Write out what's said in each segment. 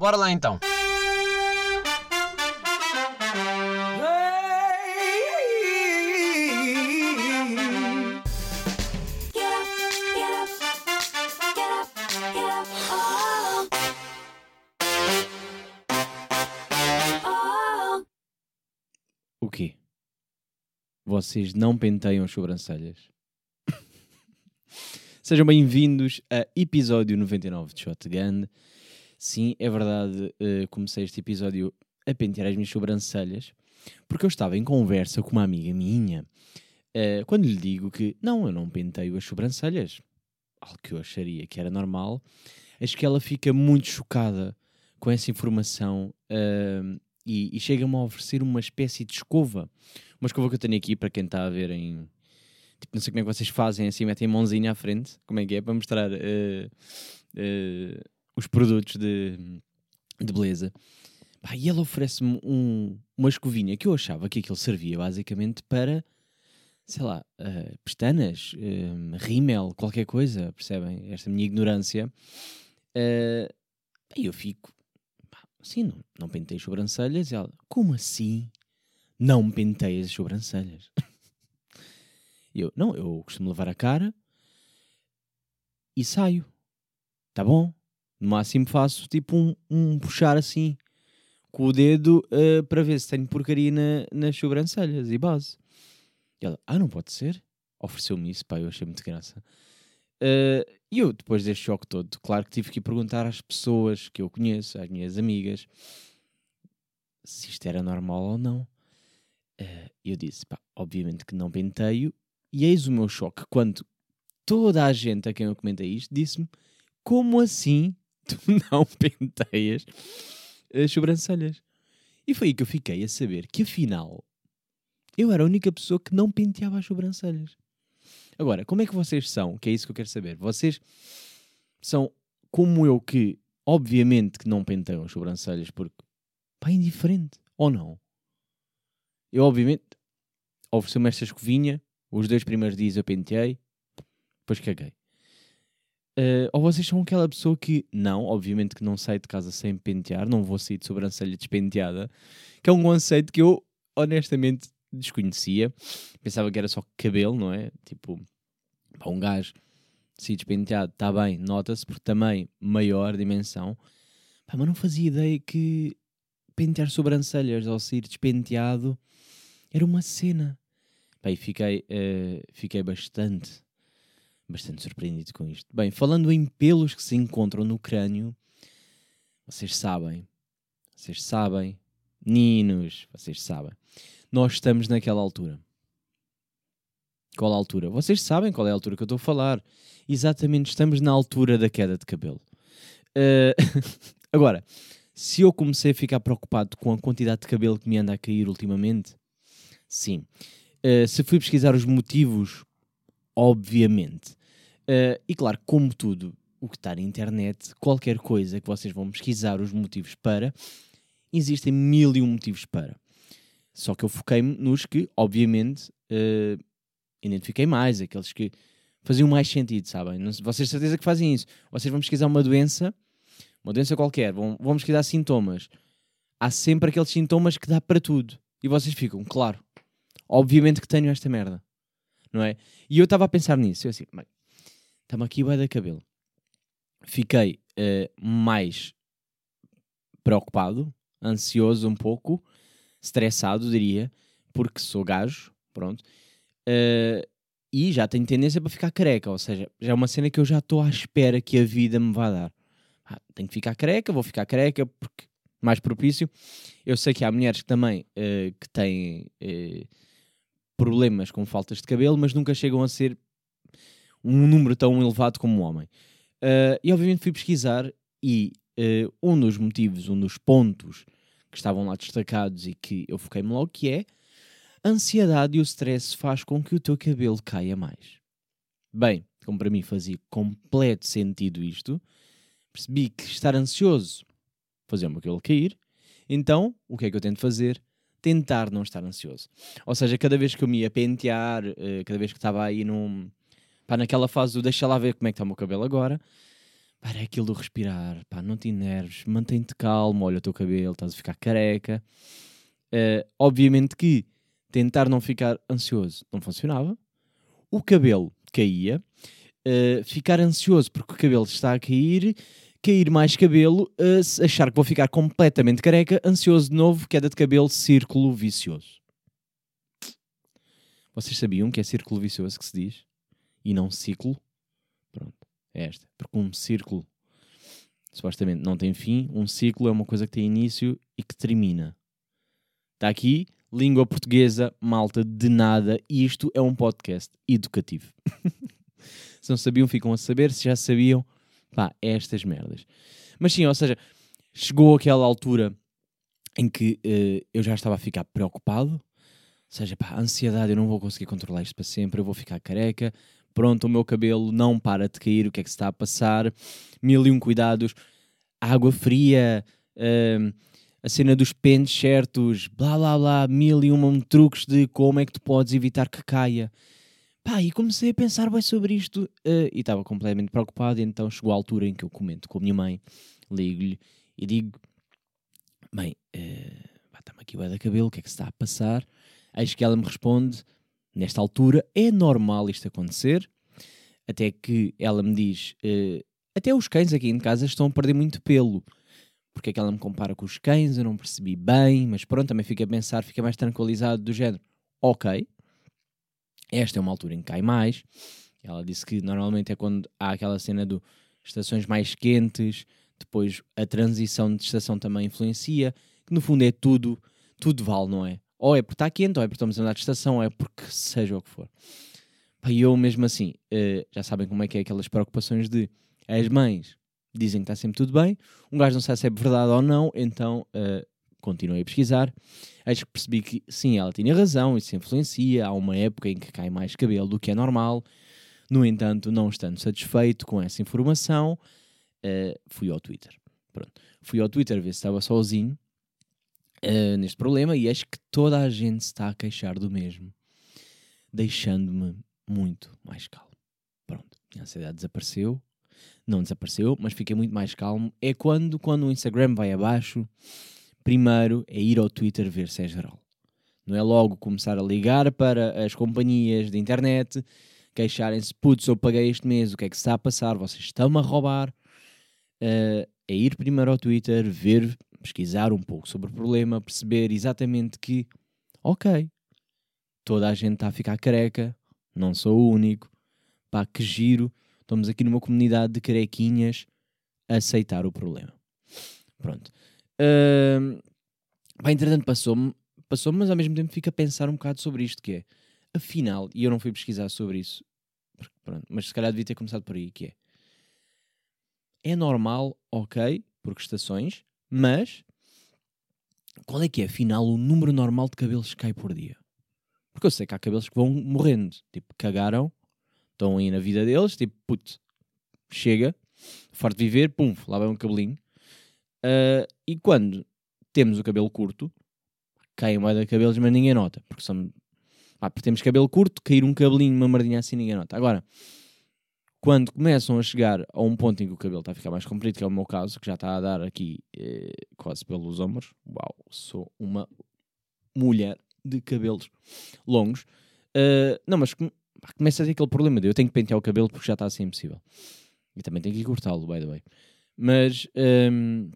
Bora lá então. O quê? Vocês não penteiam as sobrancelhas? Sejam bem-vindos a episódio 99 de Shotgun. Sim, é verdade, eh, comecei este episódio a pentear as minhas sobrancelhas porque eu estava em conversa com uma amiga minha eh, quando lhe digo que não, eu não penteio as sobrancelhas, algo que eu acharia que era normal, acho que ela fica muito chocada com essa informação eh, e, e chega-me a oferecer uma espécie de escova. Uma escova que eu tenho aqui para quem está a ver em. Tipo, não sei como é que vocês fazem assim, metem a mãozinha à frente, como é que é, para mostrar eh, eh, os produtos de, de beleza. E ela oferece-me um- uma escovinha que eu achava que aquilo servia basicamente para, sei lá, eh, pestanas, eh, rímel, qualquer coisa, percebem? Esta minha ignorância. E eu fico, assim, não, não pentei as sobrancelhas. E ela, como assim? Não pentei as sobrancelhas. Eu, não, eu costumo lavar a cara e saio. Tá bom? No máximo faço tipo um, um puxar assim com o dedo eh, para ver se tenho porcaria na- nas sobrancelhas e base. E ela, ah, não pode ser? Ofereceu-me isso, pá, eu achei muito graça. Eh, E eu, depois deste choque todo, claro que tive que perguntar às pessoas que eu conheço, às minhas amigas, se isto era normal ou não. Eh, eu disse, pá, obviamente que não penteio, e eis o meu choque quando toda a gente a quem eu comentei isto disse-me: como assim tu não penteias as sobrancelhas? E foi aí que eu fiquei a saber que afinal eu era a única pessoa que não penteava as sobrancelhas. Agora, como é que vocês são? Que é isso que eu quero saber. Vocês são como eu que, obviamente, que não penteiam as sobrancelhas porque pá, é indiferente. Ou não? Eu, obviamente, ofereceu-me esta escovinha. Os dois primeiros dias eu penteei, depois caguei. Eh, ou vocês são aquela pessoa que, não, obviamente que não sai de casa sem pentear, não vou sair de sobrancelha despenteada, que é um conceito que eu, honestamente, desconhecia. Pensava que era só cabelo, não é? Tipo, para um gajo se despenteado, está bem, nota-se, porque também maior dimensão. Pá, mas não fazia ideia que pentear sobrancelhas ao sair despenteado era uma cena. Pá, e fiquei, eh, fiquei bastante, bastante surpreendido com isto. Bem, falando em pelos que se encontram no crânio, vocês sabem, vocês sabem, meninos, vocês sabem, nós estamos naquela altura. Qual a altura? Vocês sabem qual é a altura que eu estou a falar. Exatamente, estamos na altura da queda de cabelo. Eh, agora, se eu comecei a ficar preocupado com a quantidade de cabelo que me anda a cair ultimamente, sim. Eh, se fui pesquisar os motivos, obviamente. Eh, e claro, como tudo o que está na internet, qualquer coisa que vocês vão pesquisar os motivos para, existem mil e um motivos para. Só que eu foquei-me nos que, obviamente, eh, identifiquei mais, aqueles que faziam mais sentido, sabem? Vocês de certeza que fazem isso. Vocês vão pesquisar uma doença, uma doença qualquer, vão, vão pesquisar sintomas. Há sempre aqueles sintomas que dá para tudo. E vocês ficam, claro, obviamente que tenho esta merda, não é? E eu estava a pensar nisso, eu assim, está-me aqui vai da cabelo. Fiquei eh, mais preocupado, ansioso um pouco, estressado, diria, porque sou gajo, pronto. Eh, e já tenho tendência para ficar careca, ou seja, já é uma cena que eu já estou à espera que a vida me vá dar. Ah, tenho que ficar careca, vou ficar careca porque mais propício. Eu sei que há mulheres que também eh, que têm eh, problemas com faltas de cabelo, mas nunca chegam a ser um número tão elevado como um homem. Eh, e obviamente fui pesquisar e eh, um dos motivos, um dos pontos que estavam lá destacados e que eu foquei-me logo, que é a ansiedade e o stress faz com que o teu cabelo caia mais. Bem, como para mim fazia completo sentido isto, percebi que estar ansioso fazia o meu cabelo cair, então o que é que eu tento fazer? Tentar não estar ansioso. Ou seja, cada vez que eu me ia pentear, eh, cada vez que estava aí num, pá, naquela fase do deixa lá ver como é que está o meu cabelo agora, é aquilo do respirar, pá, não te enerves, mantém-te calmo, olha o teu cabelo, estás a ficar careca. Eh, obviamente que tentar não ficar ansioso não funcionava. O cabelo caía. Eh, ficar ansioso porque o cabelo está a cair, cair mais cabelo, se achar que vou ficar completamente careca, ansioso de novo, queda de cabelo, círculo vicioso. Vocês sabiam que é círculo vicioso que se diz? E não ciclo? Pronto, é esta. Porque um círculo supostamente não tem fim, um ciclo é uma coisa que tem início e que termina. Está aqui, língua portuguesa, malta de nada. Isto é um podcast educativo. se não sabiam, ficam a saber. Se já sabiam, pá, é estas merdas. Mas sim, ou seja, chegou aquela altura em que eh, eu já estava a ficar preocupado. Ou seja, pá, ansiedade, eu não vou conseguir controlar isto para sempre, eu vou ficar careca. Pronto, o meu cabelo não para de cair, o que é que se está a passar? Mil e um cuidados, água fria, hum, a cena dos pentes certos, blá blá blá, mil e um truques de como é que tu podes evitar que caia. Pá, e comecei a pensar bem sobre isto eh, e estava completamente preocupado. Então chegou a altura em que eu comento com a minha mãe, ligo-lhe e digo: Mãe, eh, pá, está-me aqui o da cabelo, o que é que se está a passar? Eis que ela me responde: Nesta altura é normal isto acontecer. Até que ela me diz: eh, Até os cães aqui em casa estão a perder muito pelo. Porque é que ela me compara com os cães? Eu não percebi bem, mas pronto, também fica a pensar, fica mais tranquilizado do género. Ok, esta é uma altura em que cai mais. Ela disse que normalmente é quando há aquela cena do estações mais quentes, depois a transição de estação também influencia, que no fundo é tudo, tudo vale, não é? Ou é porque está quente, ou é porque estamos a andar de estação, ou é porque seja o que for. E eu mesmo assim, eh, já sabem como é que é aquelas preocupações de as mães dizem que está sempre tudo bem, um gajo não sabe se é verdade ou não, então eh, continuei a pesquisar. Acho que percebi que sim, ela tinha razão, isso influencia. Há uma época em que cai mais cabelo do que é normal. No entanto, não estando satisfeito com essa informação, eh, fui ao Twitter. Pronto. Fui ao Twitter ver se estava sozinho eh, neste problema e acho que toda a gente está a queixar do mesmo, deixando-me muito mais calmo. Pronto, a ansiedade desapareceu, não desapareceu, mas fiquei muito mais calmo. É quando, quando o Instagram vai abaixo, primeiro é ir ao Twitter ver se é geral. Não é logo começar a ligar para as companhias de internet, queixarem-se, putz, eu paguei este mês, o que é que se está a passar, vocês estão-me a roubar. Eh, é ir primeiro ao Twitter, ver, pesquisar um pouco sobre o problema, perceber exatamente que, ok, toda a gente está a ficar careca, não sou o único, pá, que giro, estamos aqui numa comunidade de carequinhas a aceitar o problema. Pronto. Pá, entretanto passou-me, passou mas ao mesmo tempo fico a pensar um bocado sobre isto, que é, afinal, e eu não fui pesquisar sobre isso, porque, pronto, mas se calhar devia ter começado por aí, que é, é normal, ok, por estações, mas qual é que é, afinal, o número normal de cabelos que cai por dia? Porque eu sei que há cabelos que vão morrendo, tipo, cagaram, estão aí na vida deles, tipo, putz, chega, farto de viver, pum, lá vai um cabelinho. Ah, e quando temos o cabelo curto, caem mais de cabelos, mas ninguém nota, porque são. Ah, porque temos cabelo curto, cair um cabelinho, uma merdinha assim, ninguém nota. Agora, quando começam a chegar a um ponto em que o cabelo está a ficar mais comprido, que é o meu caso, que já está a dar aqui eh, quase pelos ombros, uau, sou uma mulher de cabelos longos. Ah, não, mas começa a ter aquele problema de eu tenho que pentear o cabelo porque já está assim impossível. E também tenho que cortá-lo, by the way. Mas hum,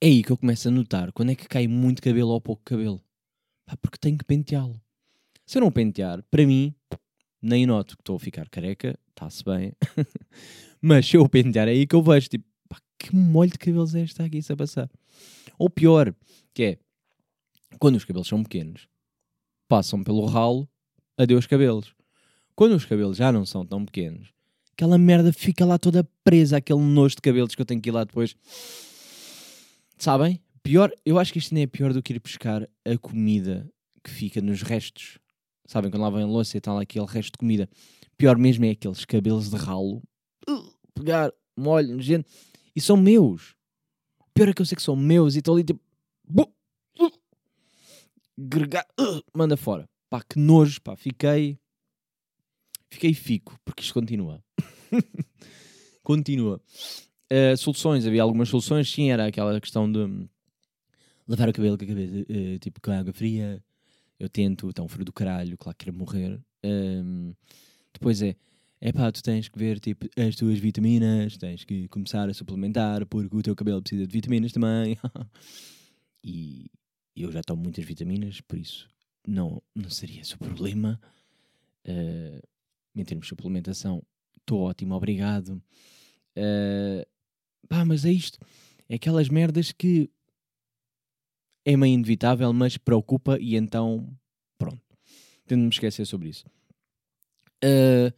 é aí que eu começo a notar quando é que cai muito cabelo ou pouco cabelo. Pá, porque tenho que penteá-lo. Se eu não pentear, para mim, nem noto que estou a ficar careca, está-se bem. Mas se eu pentear, é aí que eu vejo, tipo, pá, que molho de cabelos é este aqui a passar. Ou pior, que é, quando os cabelos são pequenos, passam pelo ralo, adeus cabelos. Quando os cabelos já não são tão pequenos, aquela merda fica lá toda presa, aquele nojo de cabelos que eu tenho que ir lá depois. Sabem? Pior, eu acho que isto nem é pior do que ir buscar a comida que fica nos restos. Sabem? Quando lavem a louça e lá aquele resto de comida. Pior mesmo é aqueles cabelos de ralo. Uh, pegar, molho, nojento. E são meus. Pior é que eu sei que são meus e estou ali tipo. bu- uh, gregar, uh, manda fora. Pá, que nojo, pá. Fiquei. Fiquei fico, porque isto continua. continua. Uh, soluções, havia algumas soluções, sim, era aquela questão de hum, lavar o cabelo com a cabeça, uh, tipo com água fria. Eu tento, está um frio do caralho, claro que quero morrer. Um, depois é, é pá, tu tens que ver tipo as tuas vitaminas, tens que começar a suplementar porque o teu cabelo precisa de vitaminas também. e eu já tomo muitas vitaminas, por isso não, não seria esse o problema. Uh, em termos de suplementação, estou ótimo, obrigado. Uh, pá, mas é isto. É aquelas merdas que é meio inevitável, mas preocupa e então, pronto. Tendo-me esquecer sobre isso. Uh,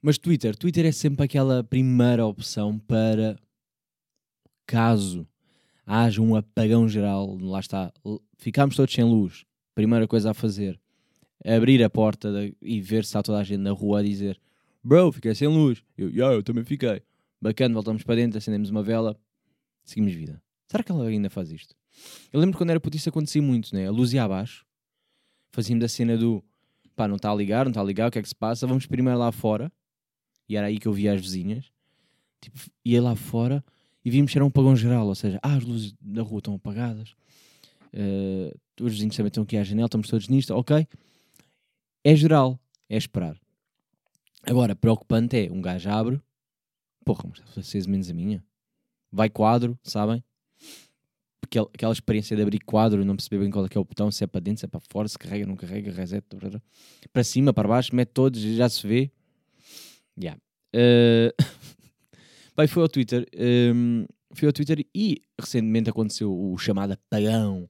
mas Twitter, Twitter é sempre aquela primeira opção para caso haja um apagão geral, lá está, ficamos todos sem luz. Primeira coisa a fazer, abrir a porta e ver se está toda a gente na rua a dizer Bro, fiquei sem luz. Eu, yeah, eu também fiquei. Bacana, voltamos para dentro, acendemos uma vela, seguimos vida. Será que ela ainda faz isto? Eu lembro quando era puto isso acontecia muito, né? A luz ia abaixo, fazíamos a cena do pá, não está a ligar, não está a ligar, o que é que se passa? Vamos primeiro lá fora. E era aí que eu via as vizinhas. Tipo, ia lá fora e vimos que era um apagão geral, ou seja, ah, as luzes da rua estão apagadas, uh, os vizinhos também estão aqui à janela, estamos todos nisto, ok. É geral, é esperar. Agora, preocupante é, um gajo abre, porra, mas está acesa menos a minha. Vai quadro, sabem? Aquela, experiência de abrir quadro e não perceber bem qual é que é o botão, se é para dentro, se é para fora, se carrega, não carrega, reset, para cima, para baixo, mete todos, já se vê. Yeah. Uh... Bem, foi ao Twitter. Um... Foi ao Twitter e recentemente aconteceu o chamado apagão.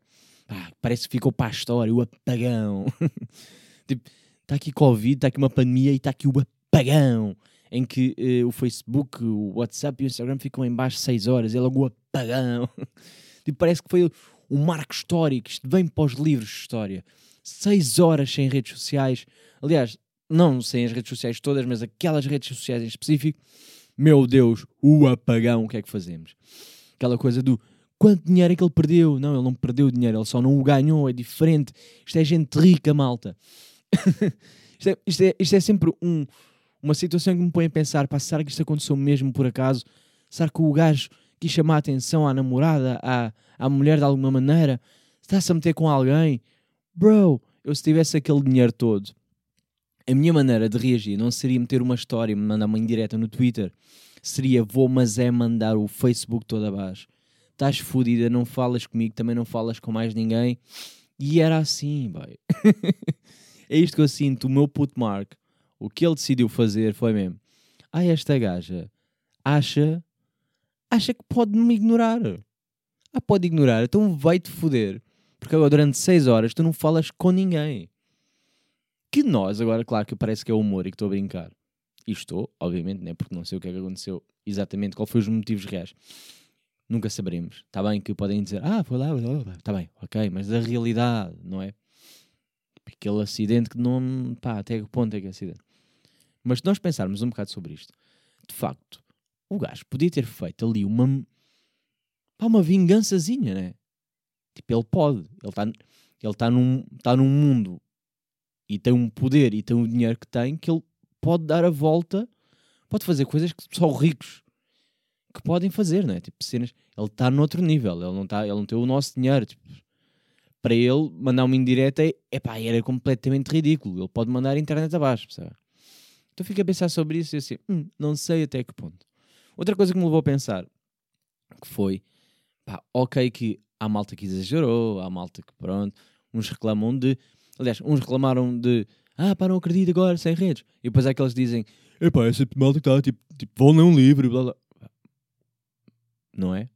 Parece que ficou para a história, o apagão. tipo, está aqui Covid, está aqui uma pandemia e está aqui o apagão. Em que uh, o Facebook, o WhatsApp e o Instagram ficam em baixo 6 horas. É logo o apagão. tipo, parece que foi um marco histórico. Isto vem para os livros de história. 6 horas sem redes sociais. Aliás, não sem as redes sociais todas, mas aquelas redes sociais em específico, meu Deus, o apagão, o que é que fazemos? Aquela coisa do quanto dinheiro é que ele perdeu? Não, ele não perdeu dinheiro, ele só não o ganhou, é diferente. Isto é gente rica, malta. isto, é, isto, é, isto é sempre um, uma situação que me põe a pensar: pá, será que isto aconteceu mesmo por acaso? Será que o gajo quis chamar a atenção à namorada, à, à mulher de alguma maneira? Está-se a meter com alguém? Bro, eu se tivesse aquele dinheiro todo a minha maneira de reagir não seria meter uma história e me mandar uma indireta no Twitter. Seria vou, mas é mandar o Facebook todo abaixo. Estás fodida, não falas comigo, também não falas com mais ninguém. E era assim, boy. é isto que eu sinto. O meu puto Mark, o que ele decidiu fazer foi mesmo. Ah, esta gaja acha, acha que pode me ignorar. Ah, pode ignorar, então vai-te foder. Porque agora durante 6 horas tu não falas com ninguém que nós, agora, claro que parece que é humor e que estou a brincar. E estou, obviamente, né? porque não sei o que é que aconteceu exatamente, qual foi os motivos reais. Nunca saberemos. Está bem que podem dizer, ah, foi lá, está bem, ok, mas a realidade, não é? Aquele acidente que não. pá, até que ponto é que é acidente? Mas se nós pensarmos um bocado sobre isto, de facto, o gajo podia ter feito ali uma. pá, uma vingançazinha, né? Tipo, ele pode. Ele está ele tá num, tá num mundo e tem um poder e tem o dinheiro que tem que ele pode dar a volta, pode fazer coisas que só ricos que podem fazer, né? Tipo, cenas. Ele está noutro nível, ele não, tá, ele não tem o nosso dinheiro. Tipo, para ele, mandar uma indireta é pá, era completamente ridículo. Ele pode mandar a internet abaixo, percebe? Então fico a pensar sobre isso e assim, hum, não sei até que ponto. Outra coisa que me levou a pensar que foi, pá, ok, que há malta que exagerou, há malta que pronto, uns reclamam de Aliás, uns reclamaram de ah, pá, não acredito agora, sem redes. E depois há aqueles que dizem epá, essa malta que está tipo, tipo, vão ler um livro blá blá. Não é?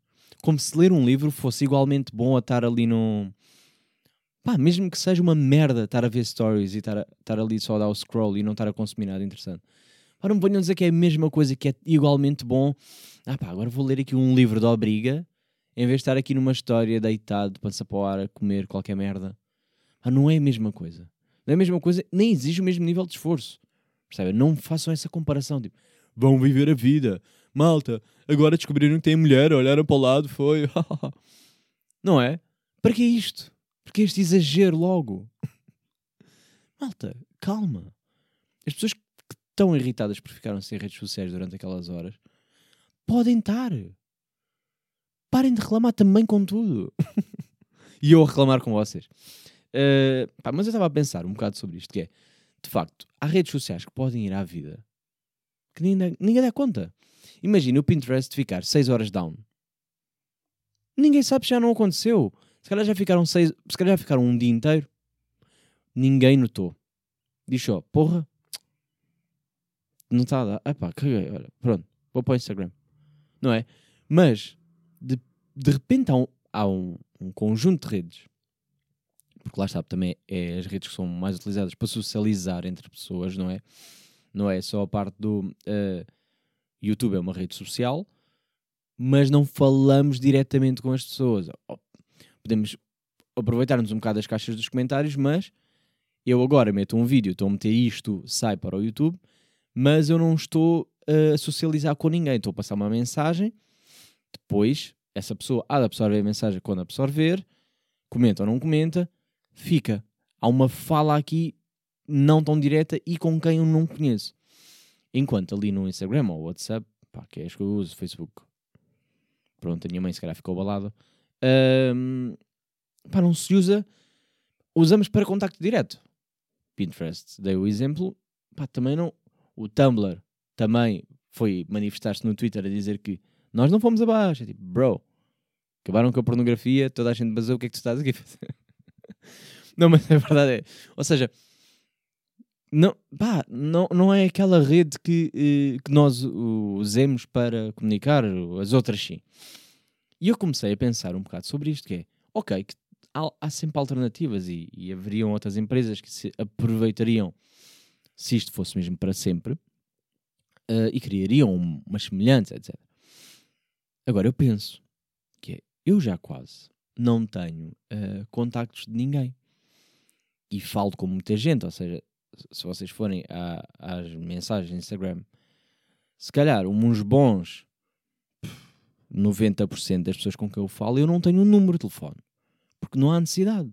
Como se ler um livro fosse igualmente bom a estar ali no. Pá, mesmo que seja uma merda estar a ver stories e estar, estar ali só a dar o scroll e não estar a consumir nada interessante. Não me venham dizer que é a mesma coisa que é igualmente bom. Ah pá, agora vou ler aqui um livro de obriga em vez de estar aqui numa história deitado, pança para o ar, a comer qualquer merda. Ah, não é a mesma coisa. Não é a mesma coisa, nem exige o mesmo nível de esforço. Percebe? Não façam essa comparação. Tipo, vão viver a vida. Malta, agora descobriram que tem mulher, olharam para o lado, foi. não é? Para que isto? Porque este exagero logo. Malta, calma. As pessoas estão irritadas por ficarem sem redes sociais durante aquelas horas, podem estar. Parem de reclamar também com tudo. e eu a reclamar com vocês. Uh, pá, mas eu estava a pensar um bocado sobre isto, que é, de facto, há redes sociais que podem ir à vida que ninguém, ninguém dá conta. Imagina o Pinterest ficar 6 horas down. Ninguém sabe se já não aconteceu. Se calhar já ficaram seis, se calhar já ficaram um dia inteiro. Ninguém notou. Diz só, porra, não está a dar. Epá, caguei, olha, pronto, vou para o Instagram. Não é? Mas, de, de repente há, um, há um, um conjunto de redes, porque lá está, também é as redes que são mais utilizadas para socializar entre pessoas, não é? Não é só a parte do uh, YouTube, é uma rede social, mas não falamos diretamente com as pessoas. Podemos aproveitar-nos um bocado das caixas dos comentários, mas eu agora meto um vídeo, estou a meter isto, sai para o YouTube, mas eu não estou a socializar com ninguém. Estou a passar uma mensagem, depois essa pessoa há de absorver a mensagem quando absorver, comenta ou não comenta, fica. Há uma fala aqui não tão direta e com quem eu não conheço. Enquanto ali no Instagram ou WhatsApp, pá, que é as que eu uso, Facebook. Pronto, a minha mãe se calhar ficou balada. Um, pá, não se usa. Usamos para contacto direto. Pinterest, dei o exemplo. Pá, também não. O Tumblr também foi manifestar-se no Twitter a dizer que nós não fomos abaixo. É tipo, bro, acabaram com a pornografia, toda a gente basou, o que é que tu estás aqui a fazer? não, mas a verdade é. Ou seja, não, pá, não, não é aquela rede que, eh, que nós usemos para comunicar, as outras sim. E eu comecei a pensar um bocado sobre isto, que é, ok, que há, há sempre alternativas e, e, haveriam outras empresas que se aproveitariam se isto fosse mesmo para sempre uh, e criariam umas semelhantes, etc. Agora eu penso que é, eu já quase não tenho uh, contactos de ninguém e falo com muita gente, ou seja, se vocês forem às mensagens no Instagram, se calhar uns bons 90% das pessoas com quem eu falo, eu não tenho um número de telefone. Porque não há necessidade.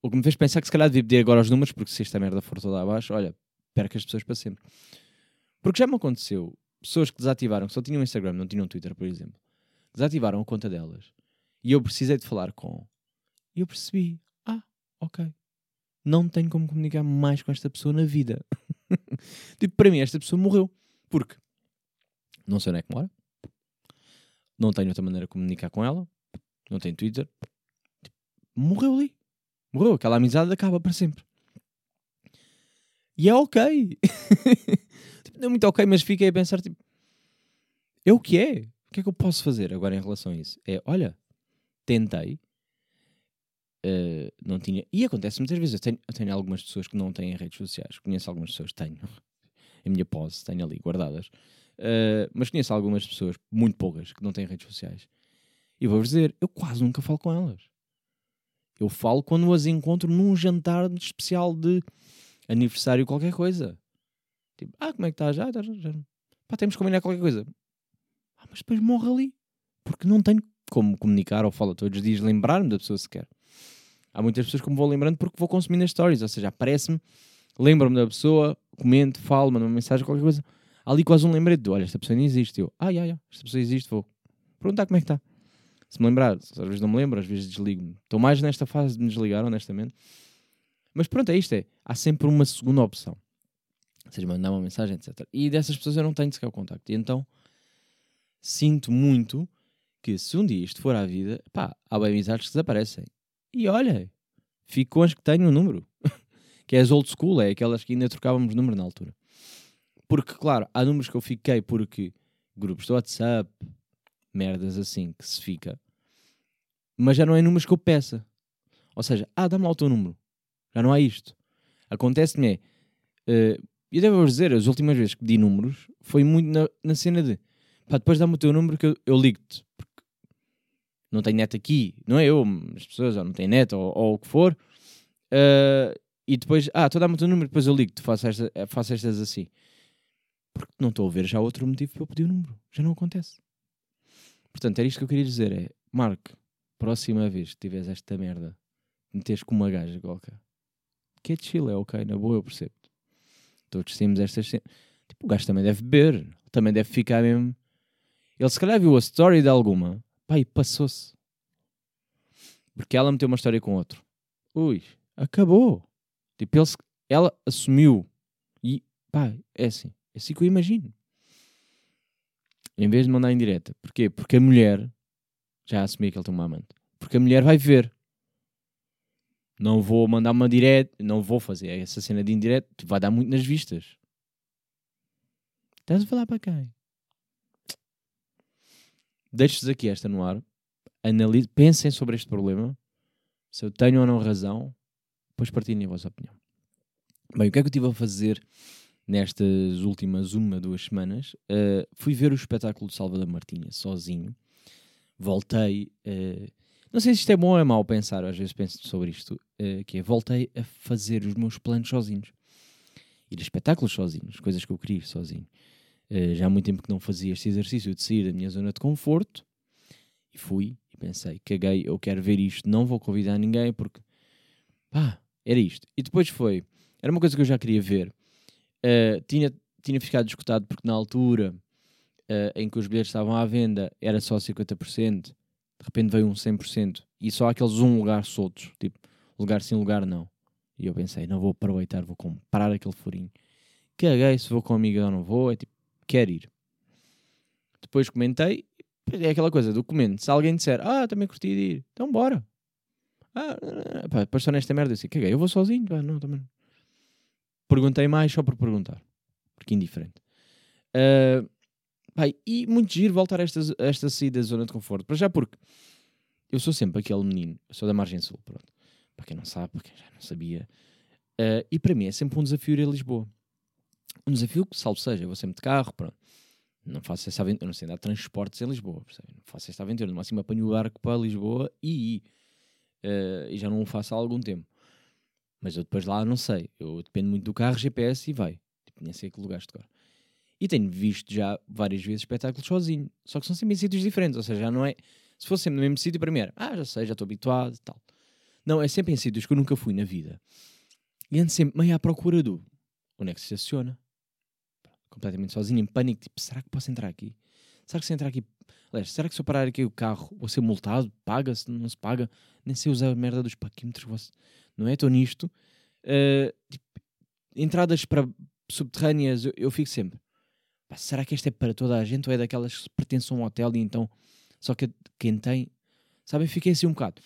O que me fez pensar que se calhar devia pedir agora os números, porque se esta merda for toda abaixo, olha, perca as pessoas para sempre. Porque já me aconteceu pessoas que desativaram, que só tinham Instagram, não tinham Twitter, por exemplo, desativaram a conta delas e eu precisei de falar com. E eu percebi, ah, ok, não tenho como comunicar mais com esta pessoa na vida. tipo, para mim, esta pessoa morreu. Porque não sei onde é que mora, não tenho outra maneira de comunicar com ela, não tenho Twitter. Tipo, morreu ali. Aquela amizade acaba para sempre. E é ok. tipo, não é muito ok, mas fiquei a pensar, tipo, é o que é? O que é que eu posso fazer agora em relação a isso? É, olha, tentei, Uh, não tinha. E acontece muitas vezes. Eu tenho, eu tenho, algumas pessoas que não têm redes sociais. Conheço algumas pessoas, tenho. a minha pose, tenho ali guardadas. Uh, mas conheço algumas pessoas, muito poucas, que não têm redes sociais. E vou-vos dizer, eu quase nunca falo com elas. Eu falo quando as encontro num jantar especial de aniversário, qualquer coisa. Tipo, ah, como é que estás? Já, já. Pá, temos que combinar qualquer coisa. Ah, mas depois morre ali. Porque não tenho como comunicar ou falar todos os dias, lembrar-me da pessoa sequer. Há muitas pessoas que me vou lembrando porque vou consumindo as stories, ou seja, aparece-me, lembro-me da pessoa, comento, falo, mando uma mensagem, qualquer coisa. Há ali quase um lembrete de, olha, esta pessoa nem existe. Eu, ah, já, já, esta pessoa existe, vou perguntar como é que está. Se me lembrar, às vezes não me lembro, às vezes desligo-me. Estou mais nesta fase de me desligar, honestamente. Mas pronto, é isto, é. Há sempre uma segunda opção. Ou seja, mandar uma mensagem, etc. E dessas pessoas eu não tenho sequer o contacto. E então, sinto muito que se um dia isto for à vida, pá, há bem amizades que desaparecem. E olha, fico com as que tenho o número. que é as old school, é aquelas que ainda trocávamos número na altura. Porque, claro, há números que eu fiquei porque grupos do WhatsApp, merdas assim que se fica, mas já não é números que eu peça. Ou seja, ah, dá-me lá o teu número. Já não há isto. Acontece-me é. Uh, eu devo dizer, as últimas vezes que pedi números foi muito na, na cena de pá, depois dá-me o teu número que eu, eu ligo-te não tenho net aqui, não é eu, as pessoas, ou não têm net, ou, ou o que for, uh, e depois, ah, tu dá-me o teu número, depois eu ligo-te, faço, esta, faço estas assim. Porque não estou a ver já outro motivo para eu pedir o número, já não acontece. Portanto, era isto que eu queria dizer: é Marco, próxima vez que tiveres esta merda, meteres com uma gaja qualquer, que é chill, é ok, na boa, eu percebo. Todos temos estas. Tipo, o gajo também deve beber, também deve ficar mesmo Ele se calhar viu a story de alguma, pá, e passou-se. Porque ela meteu uma história com outro. Ui, acabou. Tipo, ele, ela assumiu. E, pá, é assim. É assim que eu imagino. Em vez de mandar em direta. Porquê? Porque a mulher, já assumi que ele tem uma amante. Porque a mulher vai ver. Não vou mandar uma direta, não vou fazer essa cena de indireto, vai dar muito nas vistas. Estás a falar para quem? Deixo-vos aqui esta no ar. Analise, pensem sobre este problema. Se eu tenho ou não razão, depois partilhem a vossa opinião. Bem, o que é que eu estive a fazer nestas últimas uma, duas semanas? Uh, fui ver o espetáculo de Salvador Martinha sozinho. Voltei. uh, não sei se isto é bom ou é mau pensar, às vezes penso sobre isto, uh, que é voltei a fazer os meus planos sozinhos. Ir a espetáculos sozinhos, coisas que eu queria sozinho. Já há muito tempo que não fazia este exercício de sair da minha zona de conforto e fui e pensei, caguei, eu quero ver isto, não vou convidar ninguém porque pá, era isto. E depois foi, era uma coisa que eu já queria ver. Uh, tinha, tinha ficado escutado porque na altura uh, em que os bilhetes estavam à venda era só 50%, de repente veio um 100% e só aqueles um lugar soltos, tipo, lugar sim, lugar não. E eu pensei, não vou aproveitar, vou comprar aquele furinho. Caguei se vou com amiga ou não vou, é tipo, quero ir. Depois comentei, é aquela coisa do comento. Se alguém disser, ah, também curti de ir, então bora. Ah, pá, depois estou nesta merda, eu disse, caguei, eu vou sozinho, pá, não, também. Perguntei mais só por perguntar, porque indiferente. Uh, e muito giro voltar a esta, a esta saída da zona de conforto, para já porque eu sou sempre aquele menino, eu sou da margem sul, pronto. Para quem não sabe, para quem já não sabia. Uh, e para mim é sempre um desafio ir a Lisboa um desafio que, salvo seja, eu vou sempre de carro, pronto. Não faço essa aventura, não sei andar transportes em Lisboa, percebe? não faço esta aventura, no máximo apanho o barco para Lisboa e, uh, e já não o faço há algum tempo. Mas eu depois lá não sei, eu dependo muito do carro, GPS e vai. Tipo, nem sei que lugares de cor. E tenho visto já várias vezes espetáculos sozinho, só que são sempre em sítios diferentes, ou seja, já não é. Se fosse sempre no mesmo sítio, para mim era, ah, já sei, já estou habituado e tal. Não, é sempre em sítios que eu nunca fui na vida. E ando sempre meio à procura do onde é que se estaciona, completamente sozinho, em pânico, tipo, será que posso entrar aqui? Será que se entrar aqui... Aliás, será que se eu parar aqui o carro vou ser multado? Paga-se? Não se paga? Nem sei usar a merda dos paquímetros, não é? Estou nisto. Uh, tipo, entradas para subterrâneas, eu, eu fico sempre... Será que este é para toda a gente ou é daquelas que pertencem a um hotel e então... Só que quem tem... Sabem, fiquei assim um bocado.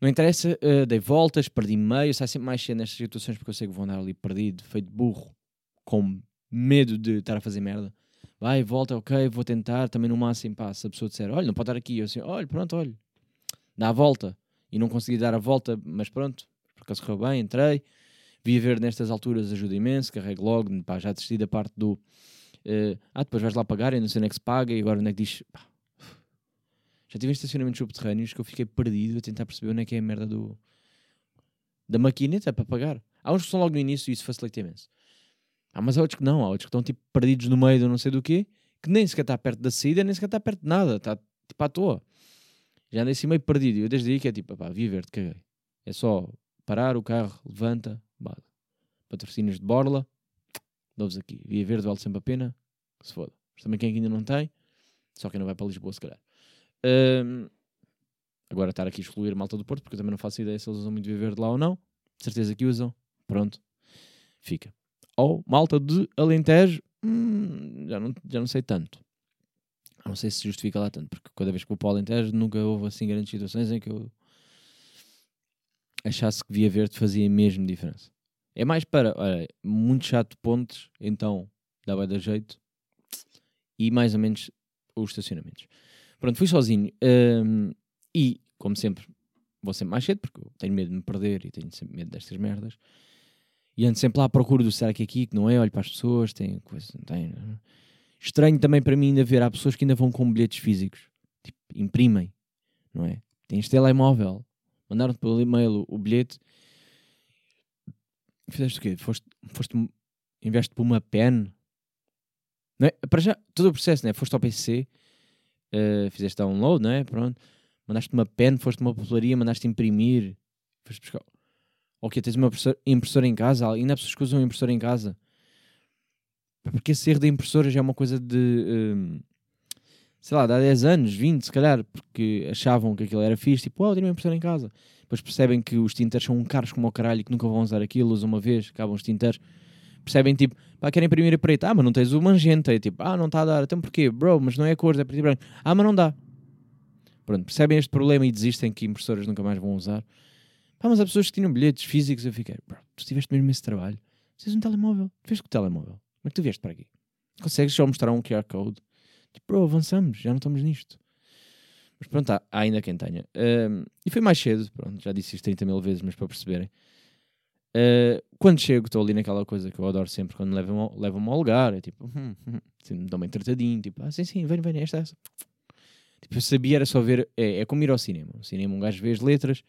Não interessa, uh, dei voltas, perdi meio, sai sempre mais cedo nestas situações porque eu sei que vou andar ali perdido, feito burro, com medo de estar a fazer merda. Vai, volta, ok, vou tentar. Também no máximo, pá, se a pessoa disser, olha, não pode estar aqui. Eu assim, olha, pronto, olha. Dá a volta. E não consegui dar a volta, mas pronto, porque se correu bem, entrei. Vi a ver nestas alturas ajuda imenso, carrego logo, pá, já desisti da parte do. Uh, ah, depois vais lá pagar e não sei onde é que se paga e agora onde é que diz. Pá, já tive estacionamentos subterrâneos que eu fiquei perdido a tentar perceber onde é que é a merda do. da maquineta para pagar. Há uns que são logo no início e isso facilita imenso. Ah, mas há outros que não, há outros que estão tipo perdidos no meio de não sei do quê, que nem sequer está perto da saída, nem sequer está perto de nada, está tipo à toa. Já andei assim meio perdido. Eu desde aí que é tipo, pá, viver, te caguei. É só parar o carro, levanta, bada. Patrocínios de borla, dou-vos aqui. Via Verde vale sempre a pena, que se foda. Mas também quem ainda não tem, só quem não vai para Lisboa, se calhar. Um, agora estar aqui a excluir malta do Porto, porque eu também não faço ideia se eles usam muito Via Verde lá ou não. De certeza que usam. Pronto. Fica ou malta de Alentejo, hum, já, não, já não sei tanto. Não sei se justifica lá tanto, porque cada vez que vou para o Alentejo nunca houve assim grandes situações em que eu achasse que Via Verde fazia mesmo diferença. É mais para, olha, muito chato pontes, então dá bem da jeito, e mais ou menos os estacionamentos. Pronto, fui sozinho, hum, e como sempre, vou sempre mais cedo, porque eu tenho medo de me perder e tenho sempre medo destas merdas. E ando sempre lá à procura do será que é aqui, que não é, olho para as pessoas, tem coisa, não tem. Não. Estranho também para mim ainda ver, há pessoas que ainda vão com bilhetes físicos, tipo, imprimem, não é? Tens telemóvel, mandaram-te pelo e-mail o, bilhete, fizeste o quê? Foste, foste investe por uma pen, não é? Para já, todo o processo, não é? Foste ao PC, uh, fizeste download, não é? Pronto, mandaste uma pen, foste uma papelaria, mandaste imprimir, foste buscar ou que tens uma impressora em casa, ainda há pessoas que usam impressora em casa. Porque esse erro da impressora já é uma coisa de. Um, sei lá, de há 10 anos, 20, se calhar, porque achavam que aquilo era fixe, tipo, oh, tenho uma impressora em casa. Depois percebem que os tinteiros são caros como o caralho e que nunca vão usar aquilo, usam uma vez, acabam os tinteiros. Percebem, tipo, pá, querem imprimir a preta. Ah, mas não tens o magenta. É tipo, ah, não está a dar. Então porquê? Bro, mas não é a cor, é preto e branco. Ah, mas não dá. Pronto, percebem este problema e desistem que impressoras nunca mais vão usar. Pá, mas há pessoas que tinham bilhetes físicos. Eu fiquei, bro, tu tiveste mesmo esse trabalho. Tens um telemóvel. Vês com o telemóvel. Como é que tu vieste para aqui? Consegues só mostrar um QR Code? Tipo, bro, avançamos, já não estamos nisto. Mas pronto, há, há ainda quem tenha. Ahm, e foi mais cedo, pronto, já disse isto 30 mil vezes, mas para perceberem. Ah, quando chego, estou ali naquela coisa que eu adoro sempre, quando levam-me levam ao lugar, é tipo, hum, hum, assim, me dão bem tratadinho, tipo, ah, sim, sim, vem, vem, esta, essa. Tipo, eu sabia, era só ver, é, é como ir ao cinema. O cinema, um gajo vê as letras,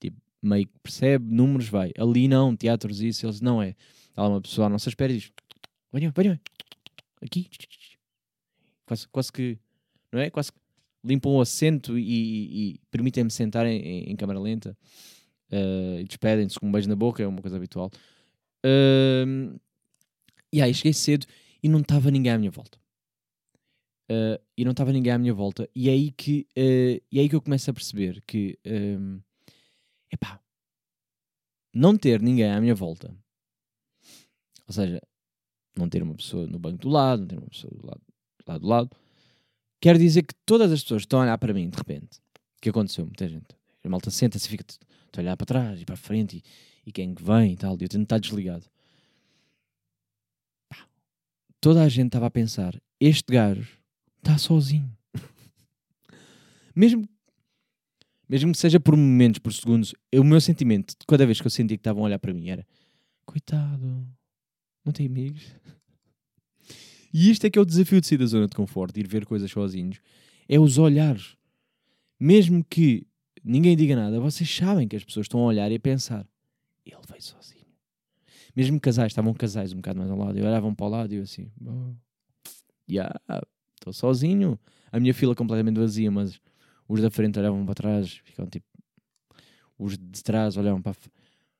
tipo, meio que percebe, números, vai. Ali não, teatros, isso, eles, não é. Há uma pessoa à nossa espera e diz, venham, venham, aqui. Quase, quase que, não é? Quase que limpam o assento e, e- permitem-me sentar em, em- em câmara lenta. Uh, e despedem-se com um beijo na boca, é uma coisa habitual. Um, e aí cheguei cedo e não estava ninguém à minha volta. Uh, e não estava ninguém à minha volta. E é aí que, uh, e é aí que eu começo a perceber que, um, epá, não ter ninguém à minha volta, ou seja, não ter uma pessoa no banco do lado, não ter uma pessoa do lado, lá do lado, quer dizer que todas as pessoas estão a olhar para mim de repente. O que aconteceu? Muita gente. A malta senta-se e fica a olhar para trás e para a frente e, e quem que vem e tal. E eu tento estar desligado. Pá, Toda a gente estava a pensar: este gajo está sozinho. mesmo, mesmo que seja por momentos, por segundos, o meu sentimento, cada vez que eu sentia que estavam a olhar para mim, era: coitado, não tem amigos. E isto é que é o desafio de sair da zona de conforto, ir ver coisas sozinhos. É os olhares. Mesmo que ninguém diga nada, vocês sabem que as pessoas estão a olhar e a pensar: ele veio sozinho. Mesmo casais, estavam casais um bocado mais ao lado, e olhavam para o lado e eu assim: "Oh, yeah, estou sozinho. A minha fila completamente vazia, mas os da frente olhavam para trás, ficavam tipo. Os de trás olhavam para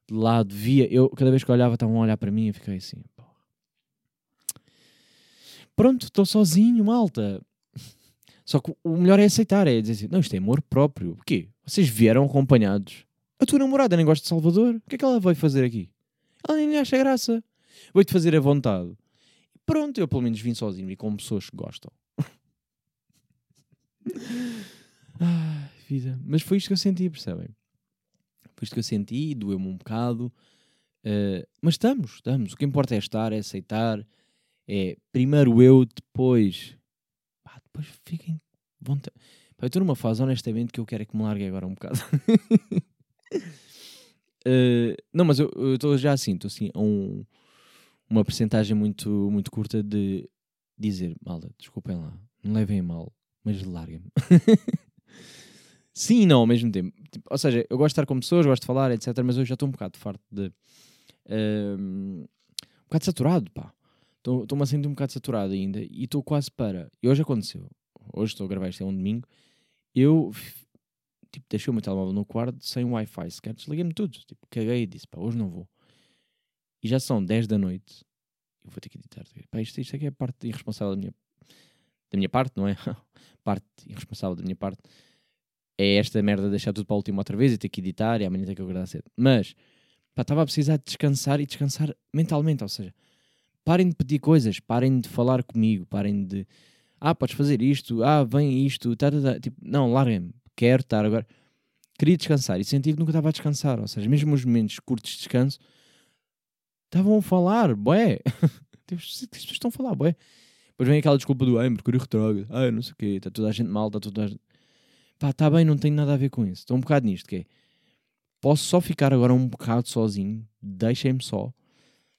de lado, via. Eu, cada vez que olhava, estavam a olhar para mim e fiquei assim. Pronto, estou sozinho, malta. Só que o melhor é aceitar, é dizer assim, não, isto é amor próprio. O quê? Vocês vieram acompanhados? A tua namorada nem gosta de Salvador? O que é que ela veio fazer aqui? Ela nem lhe acha graça. Vou-te fazer a vontade. Pronto, eu pelo menos vim sozinho e com pessoas que gostam. Ai, vida. Mas foi isto que eu senti, percebem? Foi isto que eu senti, doeu-me um bocado. eh, mas estamos, estamos. O que importa é estar, é aceitar. É primeiro eu, depois pá, depois fiquem vontade. Eu estou numa fase, honestamente, que eu quero é que me largue agora um bocado. Eh, não, mas eu estou já assim, estou assim a um, uma percentagem muito, muito curta de dizer, malda, desculpem lá, não levem mal, mas larguem-me. Sim e não ao mesmo tempo. Tipo, ou seja, eu gosto de estar com pessoas, gosto de falar, etc. Mas eu já estou um bocado farto de. ehm, um bocado saturado, pá. Estou-me a sentir um bocado saturado ainda e estou quase para. E hoje aconteceu. Hoje estou a gravar isto, é um domingo. Eu tipo, deixei o meu telemóvel no quarto sem Wi-Fi sequer. Desliguei-me tudo. Tipo, caguei e disse, pá, hoje não vou. E já são 10 da noite. Eu vou ter que editar. Pá, isto, isto aqui é parte irresponsável da minha, da minha parte, não é? parte irresponsável da minha parte. É esta merda de deixar tudo para a última outra vez e ter que editar e amanhã ter que acordar cedo. Mas, pá, estava a precisar de descansar e descansar mentalmente. Ou seja, parem de pedir coisas, parem de falar comigo, parem de ah, podes fazer isto, ah, vem isto, tá, tá, tá. Tipo, não, larguem-me, quero estar agora. Queria descansar e sentia que nunca estava a descansar, ou seja, mesmo os momentos curtos de descanso estavam a falar, bué. Tipo, as pessoas estão a falar, bué. Depois vem aquela desculpa do ai, Mercúrio retrógrado, ai, não sei o quê, está toda a gente mal, está toda a gente. Pá, está bem, não tenho nada a ver com isso. Estou um bocado nisto, que é. Posso só ficar agora um bocado sozinho, deixem-me só,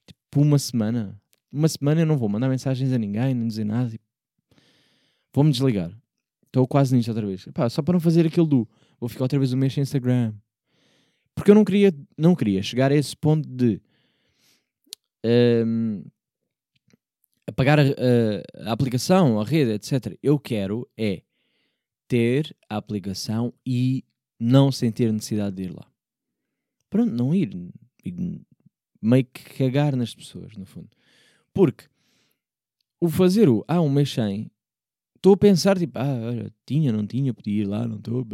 tipo, uma semana. Uma semana eu não vou mandar mensagens a ninguém, nem dizer nada. tipo, Vou-me desligar. Estou quase nisto outra vez. Pá, só para não fazer aquilo do vou ficar outra vez um mês sem Instagram. Porque eu não queria, não queria chegar a esse ponto de hum, apagar a, a- a aplicação, a rede, etc. Eu quero é ter a aplicação e não sentir necessidade de ir lá. Pronto, não ir meio que cagar nas pessoas, no fundo. Porque o fazer o ah, um mês sem estou a pensar, tipo, ah, tinha, não tinha, podia ir lá, não estou.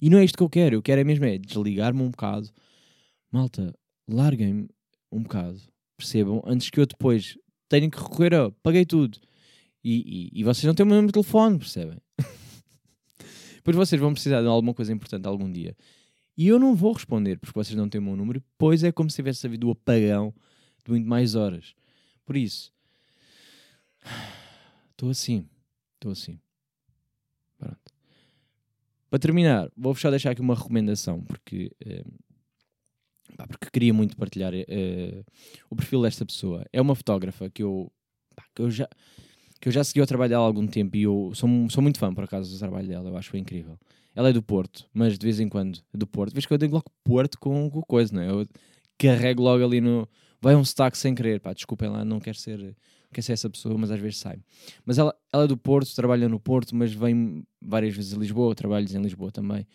E não é isto que eu quero. Eu quero é mesmo é desligar-me um bocado. Malta, larguem-me um bocado. Percebam? Antes que eu depois tenha que recorrer a paguei tudo. E, e, e vocês não têm o meu número de telefone, percebem? Depois vocês vão precisar de alguma coisa importante algum dia. E eu não vou responder porque vocês não têm o meu número, pois é como se tivesse havido o apagão de muito mais horas. Por isso, estou assim. Estou assim. Pronto. Para terminar, vou só deixar aqui uma recomendação, porque, pá, porque queria muito partilhar eh, o perfil desta pessoa. É uma fotógrafa que eu, pá, que eu já que eu já segui o trabalho dela há algum tempo e eu sou, sou muito fã, por acaso, do trabalho dela, eu acho incrível. Ela é do Porto, mas de vez em quando do Porto. Vês que eu digo logo Porto com, com coisa, não é? Eu carrego logo ali no. Vai um sotaque sem querer, pá, desculpem lá, não quero ser, quero ser essa pessoa, mas às vezes sai. Mas ela, ela é do Porto, trabalha no Porto, mas vem várias vezes a Lisboa, trabalhos em Lisboa também.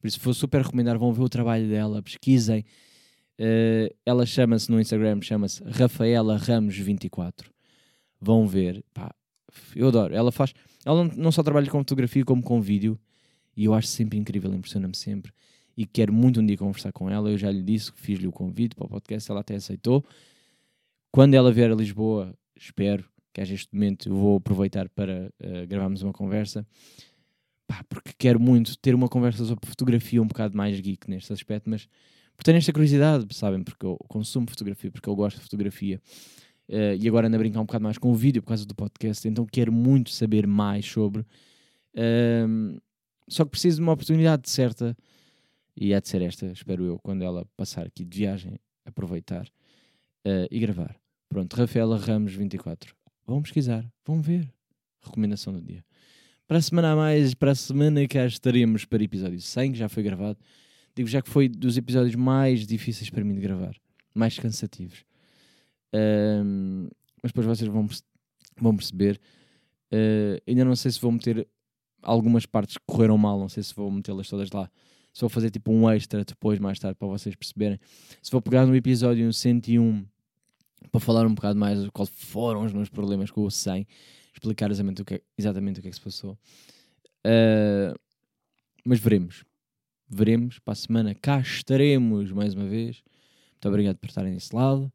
Por isso, vou super recomendar, vão ver o trabalho dela, pesquisem. Uh, ela chama-se no Instagram, chama-se Rafaela Ramos24. Vão ver, pá, eu adoro. Ela faz. Ela não só trabalha com fotografia, como com vídeo. E eu acho sempre incrível, impressiona-me sempre. E quero muito um dia conversar com ela. Eu já lhe disse que fiz-lhe o convite para o podcast, ela até aceitou. Quando ela vier a Lisboa, espero que haja este momento, eu vou aproveitar para uh, gravarmos uma conversa. Pá, porque quero muito ter uma conversa sobre fotografia um bocado mais geek neste aspecto, mas por ter esta curiosidade, sabem? Porque eu consumo fotografia, porque eu gosto de fotografia. Uh, e agora ando a brincar um bocado mais com o vídeo por causa do podcast, então quero muito saber mais sobre. Uh, só que preciso de uma oportunidade certa, e há de ser esta, espero eu, quando ela passar aqui de viagem, aproveitar uh, e gravar. Pronto, Rafaela Ramos 24. Vão pesquisar, vão ver. Recomendação do dia. Para a semana a mais, para a semana cá estaremos para episódio 100, que já foi gravado. Digo já que foi dos episódios mais difíceis para mim de gravar, mais cansativos. Um, mas depois vocês vão, vão perceber. Uh, ainda não sei se vou meter algumas partes que correram mal, não sei se vou metê-las todas lá. Vou fazer tipo um extra depois, mais tarde, para vocês perceberem. Se vou pegar no episódio 101 para falar um bocado mais de qual foram os meus problemas com o 100, explicar exatamente o que é, exatamente o que, é que se passou. Uh, mas veremos. Veremos. Para a semana cá estaremos mais uma vez. Muito obrigado por estarem desse lado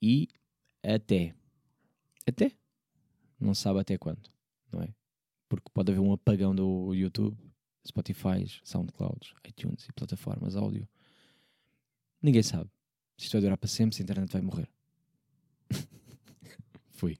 e até. Até? Não sabe até quando, não é? Porque pode haver um apagão do YouTube, Spotify, SoundClouds, iTunes e plataformas áudio. Ninguém sabe. Se isto vai durar para sempre, se a internet vai morrer. Fui.